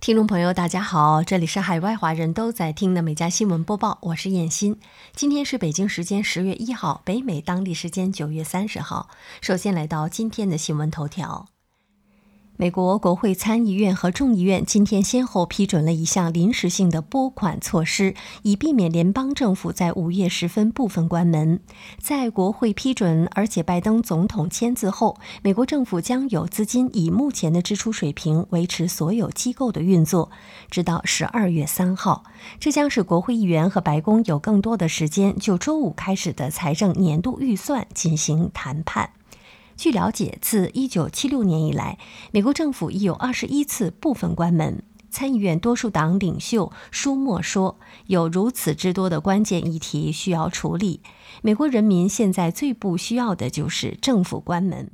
听众朋友，大家好，这里是海外华人都在听的每家新闻播报，我是燕欣。今天是北京时间十月一号，北美当地时间九月三十号。首先来到今天的新闻头条。美国国会参议院和众议院今天先后批准了一项临时性的拨款措施，以避免联邦政府在午夜时分部分关门。在国会批准，而且拜登总统签字后，美国政府将有资金以目前的支出水平维持所有机构的运作，直到十二月三号。这将使国会议员和白宫有更多的时间就周五开始的财政年度预算进行谈判。据了解，自1976年以来，美国政府已有21次部分关门。参议院多数党领袖舒默说：“有如此之多的关键议题需要处理，美国人民现在最不需要的就是政府关门。”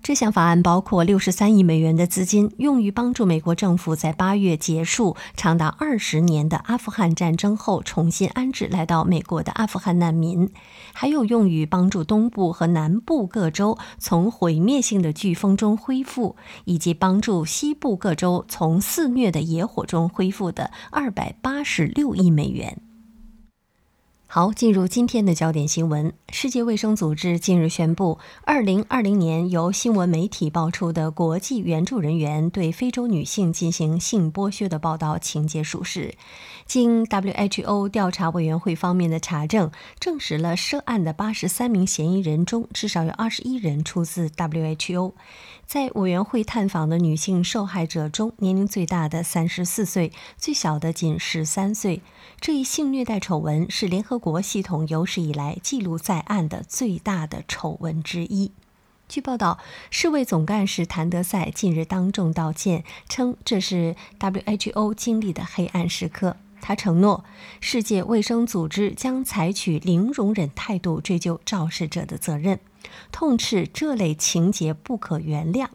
这项法案包括六十三亿美元的资金，用于帮助美国政府在八月结束长达二十年的阿富汗战争后重新安置来到美国的阿富汗难民，还有用于帮助东部和南部各州从毁灭性的飓风中恢复，以及帮助西部各州从肆虐的野火中恢复的二百八十六亿美元。好，进入今天的焦点新闻。世界卫生组织近日宣布，二零二零年由新闻媒体爆出的国际援助人员对非洲女性进行性剥削的报道情节属实。经 WHO 调查委员会方面的查证，证实了涉案的八十三名嫌疑人中，至少有二十一人出自 WHO。在委员会探访的女性受害者中，年龄最大的三十四岁，最小的仅十三岁。这一性虐待丑闻是联合国系统有史以来记录在案的最大的丑闻之一。据报道，世卫总干事谭德赛近日当众道歉，称这是 WHO 经历的黑暗时刻。他承诺，世界卫生组织将采取零容忍态度追究肇事者的责任。痛斥这类情节不可原谅，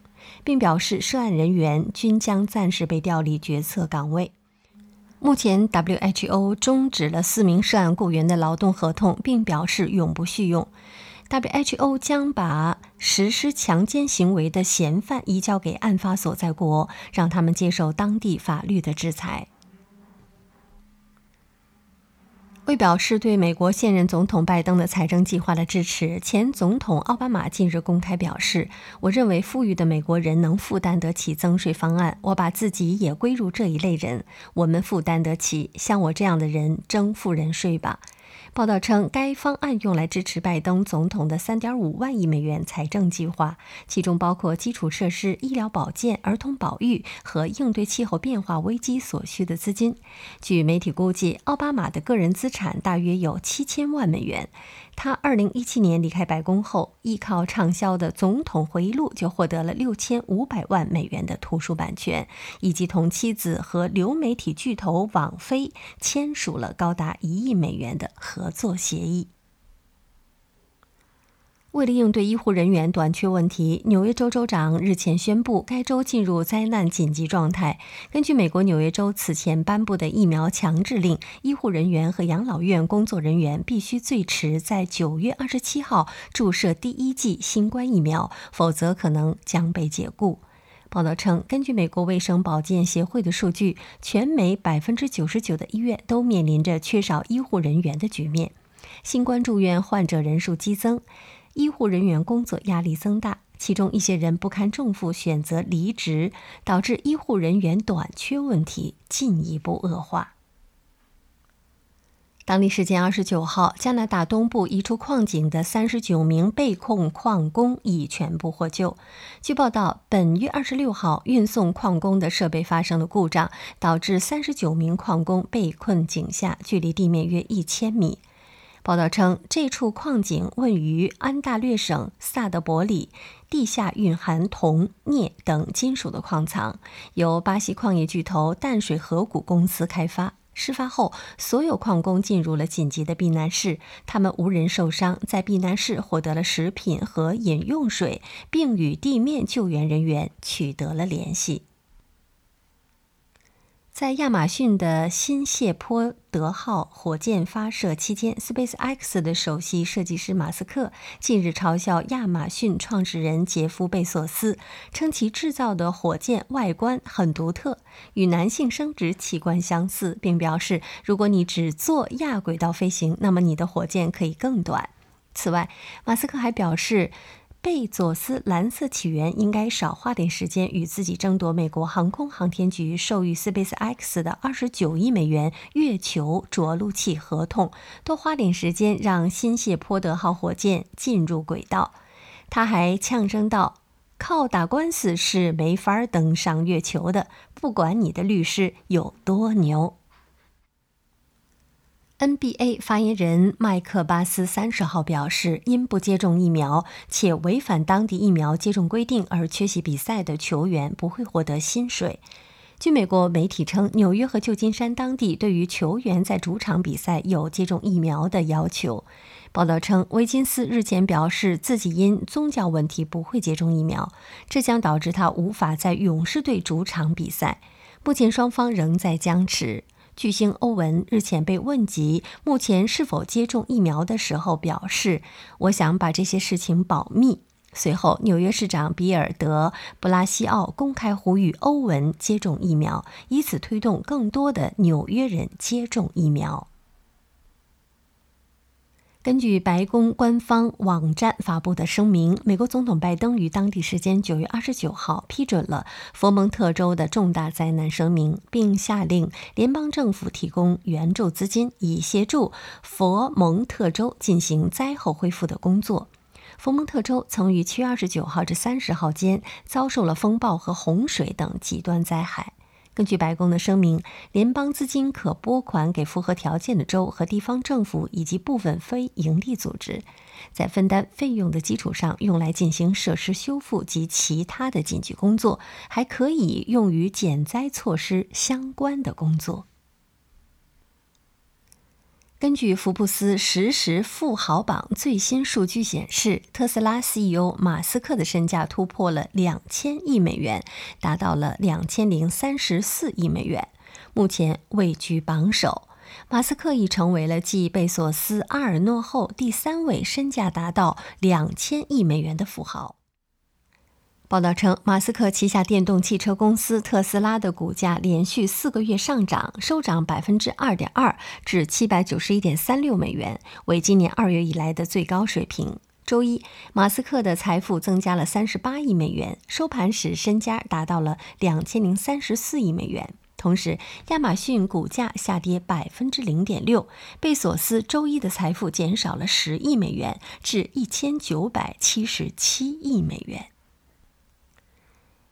并表示涉案人员均将暂时被调离决策岗位。目前，WHO 终止了四名涉案雇员的劳动合同，并表示永不续用。WHO 将把实施强奸行为的嫌犯移交给案发所在国，让他们接受当地法律的制裁。为表示对美国现任总统拜登的财政计划的支持，前总统奥巴马近日公开表示：“我认为富裕的美国人能负担得起增税方案，我把自己也归入这一类人。我们负担得起，像我这样的人征富人税吧。”报道称，该方案用来支持拜登总统的3.5万亿美元财政计划，其中包括基础设施、医疗保健、儿童保育和应对气候变化危机所需的资金。据媒体估计，奥巴马的个人资产大约有7000万美元。他2017年离开白宫后，依靠畅销的《总统回忆录》就获得了6500万美元的图书版权，以及同妻子和流媒体巨头网飞签署了高达一亿美元的合作协议。为了应对医护人员短缺问题，纽约州州长日前宣布，该州进入灾难紧急状态。根据美国纽约州此前颁布的疫苗强制令，医护人员和养老院工作人员必须最迟在九月二十七号注射第一剂新冠疫苗，否则可能将被解雇。报道称，根据美国卫生保健协会的数据，全美百分之九十九的医院都面临着缺少医护人员的局面，新冠住院患者人数激增。医护人员工作压力增大，其中一些人不堪重负选择离职，导致医护人员短缺问题进一步恶化。当地时间二十九号，加拿大东部一处矿井的三十九名被控矿工已全部获救。据报道，本月二十六号运送矿工的设备发生了故障，导致三十九名矿工被困井下，距离地面约一千米。报道称，这处矿井位于安大略省萨德伯里，地下蕴含铜、镍等金属的矿藏，由巴西矿业巨头淡水河谷公司开发。事发后，所有矿工进入了紧急的避难室，他们无人受伤，在避难室获得了食品和饮用水，并与地面救援人员取得了联系。在亚马逊的新谢泼德号火箭发射期间，SpaceX 的首席设计师马斯克近日嘲笑亚马逊创始人杰夫·贝索斯，称其制造的火箭外观很独特，与男性生殖器官相似，并表示，如果你只做亚轨道飞行，那么你的火箭可以更短。此外，马斯克还表示。贝佐斯蓝色起源应该少花点时间与自己争夺美国航空航天局授予 SpaceX 的二十九亿美元月球着陆器合同，多花点时间让新谢泼德号火箭进入轨道。他还呛声道：“靠打官司是没法登上月球的，不管你的律师有多牛。” NBA 发言人麦克巴斯三十号表示，因不接种疫苗且违反当地疫苗接种规定而缺席比赛的球员不会获得薪水。据美国媒体称，纽约和旧金山当地对于球员在主场比赛有接种疫苗的要求。报道称，威金斯日前表示自己因宗教问题不会接种疫苗，这将导致他无法在勇士队主场比赛。目前双方仍在僵持。巨星欧文日前被问及目前是否接种疫苗的时候，表示：“我想把这些事情保密。”随后，纽约市长比尔德·布拉西奥公开呼吁欧文接种疫苗，以此推动更多的纽约人接种疫苗。根据白宫官方网站发布的声明，美国总统拜登于当地时间九月二十九号批准了佛蒙特州的重大灾难声明，并下令联邦政府提供援助资金，以协助佛蒙特州进行灾后恢复的工作。佛蒙特州曾于七月二十九号至三十号间遭受了风暴和洪水等极端灾害。根据白宫的声明，联邦资金可拨款给符合条件的州和地方政府以及部分非营利组织，在分担费用的基础上用来进行设施修复及其他的紧急工作，还可以用于减灾措施相关的工作。根据福布斯实时富豪榜最新数据显示，特斯拉 CEO 马斯克的身价突破了两千亿美元，达到了两千零三十四亿美元，目前位居榜首。马斯克已成为了继贝索斯、阿尔诺后第三位身价达到两千亿美元的富豪。报道称，马斯克旗下电动汽车公司特斯拉的股价连续四个月上涨，收涨百分之二点二，至七百九十一点三六美元，为今年二月以来的最高水平。周一，马斯克的财富增加了三十八亿美元，收盘时身家达到了两千零三十四亿美元。同时，亚马逊股价下跌百分之零点六，贝索斯周一的财富减少了十亿美元，至一千九百七十七亿美元。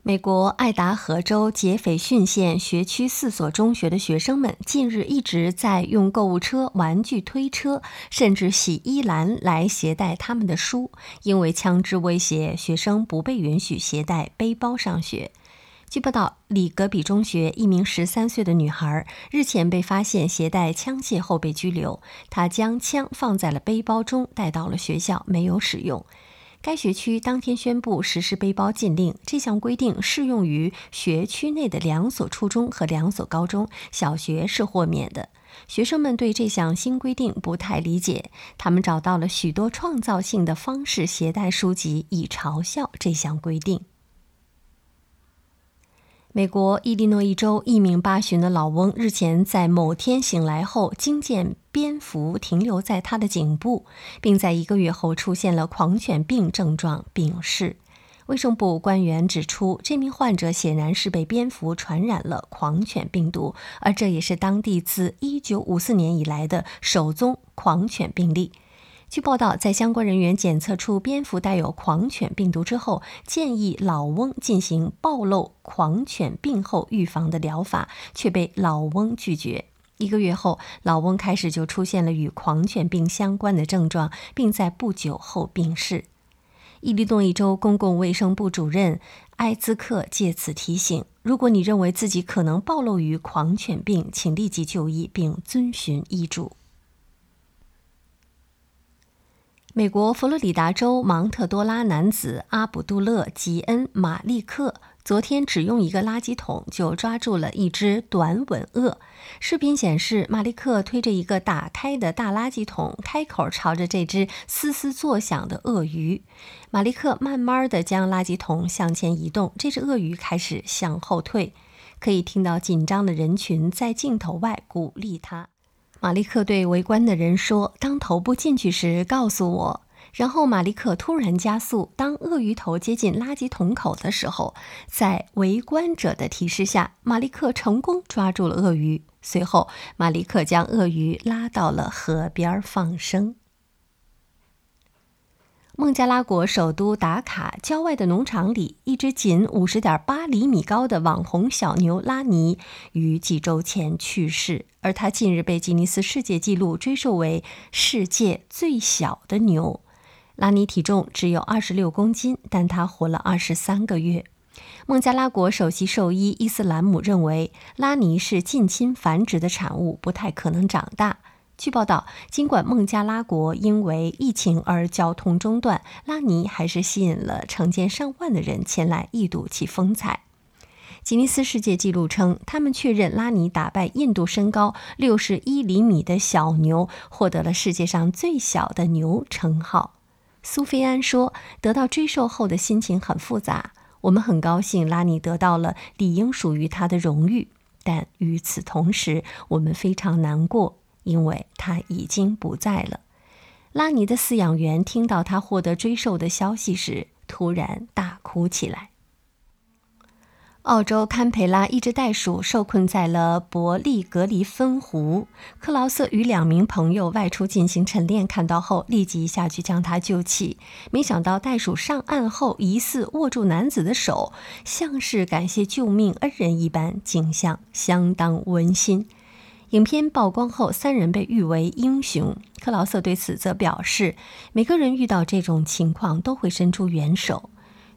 美国爱达荷州杰斐逊县学区四所中学的学生们近日一直在用购物车、玩具推车，甚至洗衣篮来携带他们的书，因为枪支威胁，学生不被允许携带背包上学。据报道，里格比中学一名十三岁的女孩日前被发现携带枪械后被拘留，她将枪放在了背包中带到了学校，没有使用。该学区当天宣布实施背包禁令，这项规定适用于学区内的两所初中和两所高中，小学是豁免的。学生们对这项新规定不太理解，他们找到了许多创造性的方式携带书籍，以嘲笑这项规定。美国伊利诺伊州一名八旬的老翁日前在某天醒来后，惊见蝙蝠停留在他的颈部，并在一个月后出现了狂犬病症状，病逝。卫生部官员指出，这名患者显然是被蝙蝠传染了狂犬病毒，而这也是当地自1954年以来的首宗狂犬病例。据报道，在相关人员检测出蝙蝠带有狂犬病毒之后，建议老翁进行暴露狂犬病后预防的疗法，却被老翁拒绝。一个月后，老翁开始就出现了与狂犬病相关的症状，并在不久后病逝。伊利诺伊州公共卫生部主任埃兹克借此提醒：如果你认为自己可能暴露于狂犬病，请立即就医并遵循医嘱。美国佛罗里达州芒特多拉男子阿卜杜勒·吉恩·马利克昨天只用一个垃圾桶就抓住了一只短吻鳄。视频显示，马利克推着一个打开的大垃圾桶，开口朝着这只嘶嘶作响的鳄鱼。马利克慢慢地将垃圾桶向前移动，这只鳄鱼开始向后退。可以听到紧张的人群在镜头外鼓励他。马利克对围观的人说：“当头部进去时，告诉我。”然后马利克突然加速。当鳄鱼头接近垃圾桶口的时候，在围观者的提示下，马利克成功抓住了鳄鱼。随后，马利克将鳄鱼拉到了河边放生。孟加拉国首都达卡郊外的农场里，一只仅五十点八厘米高的网红小牛拉尼于几周前去世，而它近日被吉尼斯世界纪录追授为世界最小的牛。拉尼体重只有二十六公斤，但它活了二十三个月。孟加拉国首席兽医伊斯兰姆认为，拉尼是近亲繁殖的产物，不太可能长大。据报道，尽管孟加拉国因为疫情而交通中断，拉尼还是吸引了成千上万的人前来一睹其风采。吉尼斯世界纪录称，他们确认拉尼打败印度身高六十一厘米的小牛，获得了世界上最小的牛称号。苏菲安说：“得到追授后的心情很复杂。我们很高兴拉尼得到了理应属于他的荣誉，但与此同时，我们非常难过。”因为他已经不在了。拉尼的饲养员听到他获得追授的消息时，突然大哭起来。澳洲堪培拉一只袋鼠受困在了伯利格里芬湖。克劳瑟与两名朋友外出进行晨练，看到后立即下去将它救起。没想到袋鼠上岸后，疑似握住男子的手，像是感谢救命恩人一般，景象相当温馨。影片曝光后，三人被誉为英雄。克劳瑟对此则表示：“每个人遇到这种情况都会伸出援手。”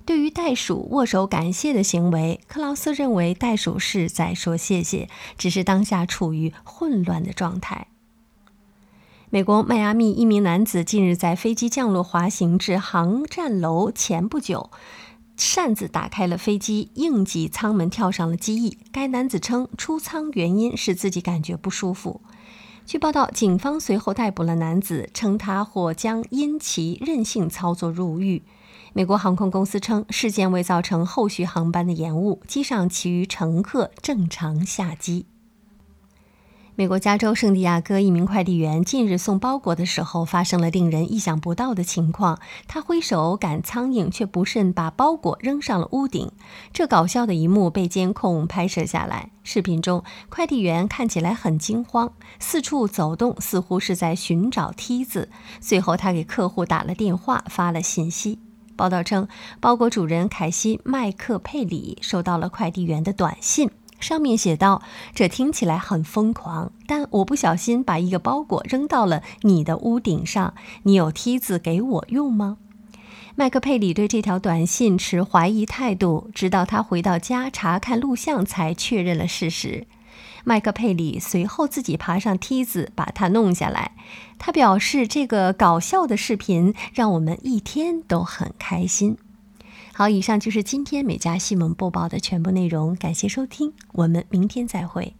对于袋鼠握手感谢的行为，克劳瑟认为袋鼠是在说谢谢，只是当下处于混乱的状态。美国迈阿密一名男子近日在飞机降落滑行至航站楼前不久。擅自打开了飞机应急舱门，跳上了机翼。该男子称，出舱原因是自己感觉不舒服。据报道，警方随后逮捕了男子，称他或将因其任性操作入狱。美国航空公司称，事件未造成后续航班的延误，机上其余乘客正常下机。美国加州圣地亚哥一名快递员近日送包裹的时候，发生了令人意想不到的情况。他挥手赶苍蝇，却不慎把包裹扔上了屋顶。这搞笑的一幕被监控拍摄下来。视频中，快递员看起来很惊慌，四处走动，似乎是在寻找梯子。最后，他给客户打了电话，发了信息。报道称，包裹主人凯西·麦克佩里收到了快递员的短信。上面写道：“这听起来很疯狂，但我不小心把一个包裹扔到了你的屋顶上。你有梯子给我用吗？”麦克佩里对这条短信持怀疑态度，直到他回到家查看录像才确认了事实。麦克佩里随后自己爬上梯子把它弄下来。他表示：“这个搞笑的视频让我们一天都很开心。”好，以上就是今天美家新闻播报的全部内容，感谢收听，我们明天再会。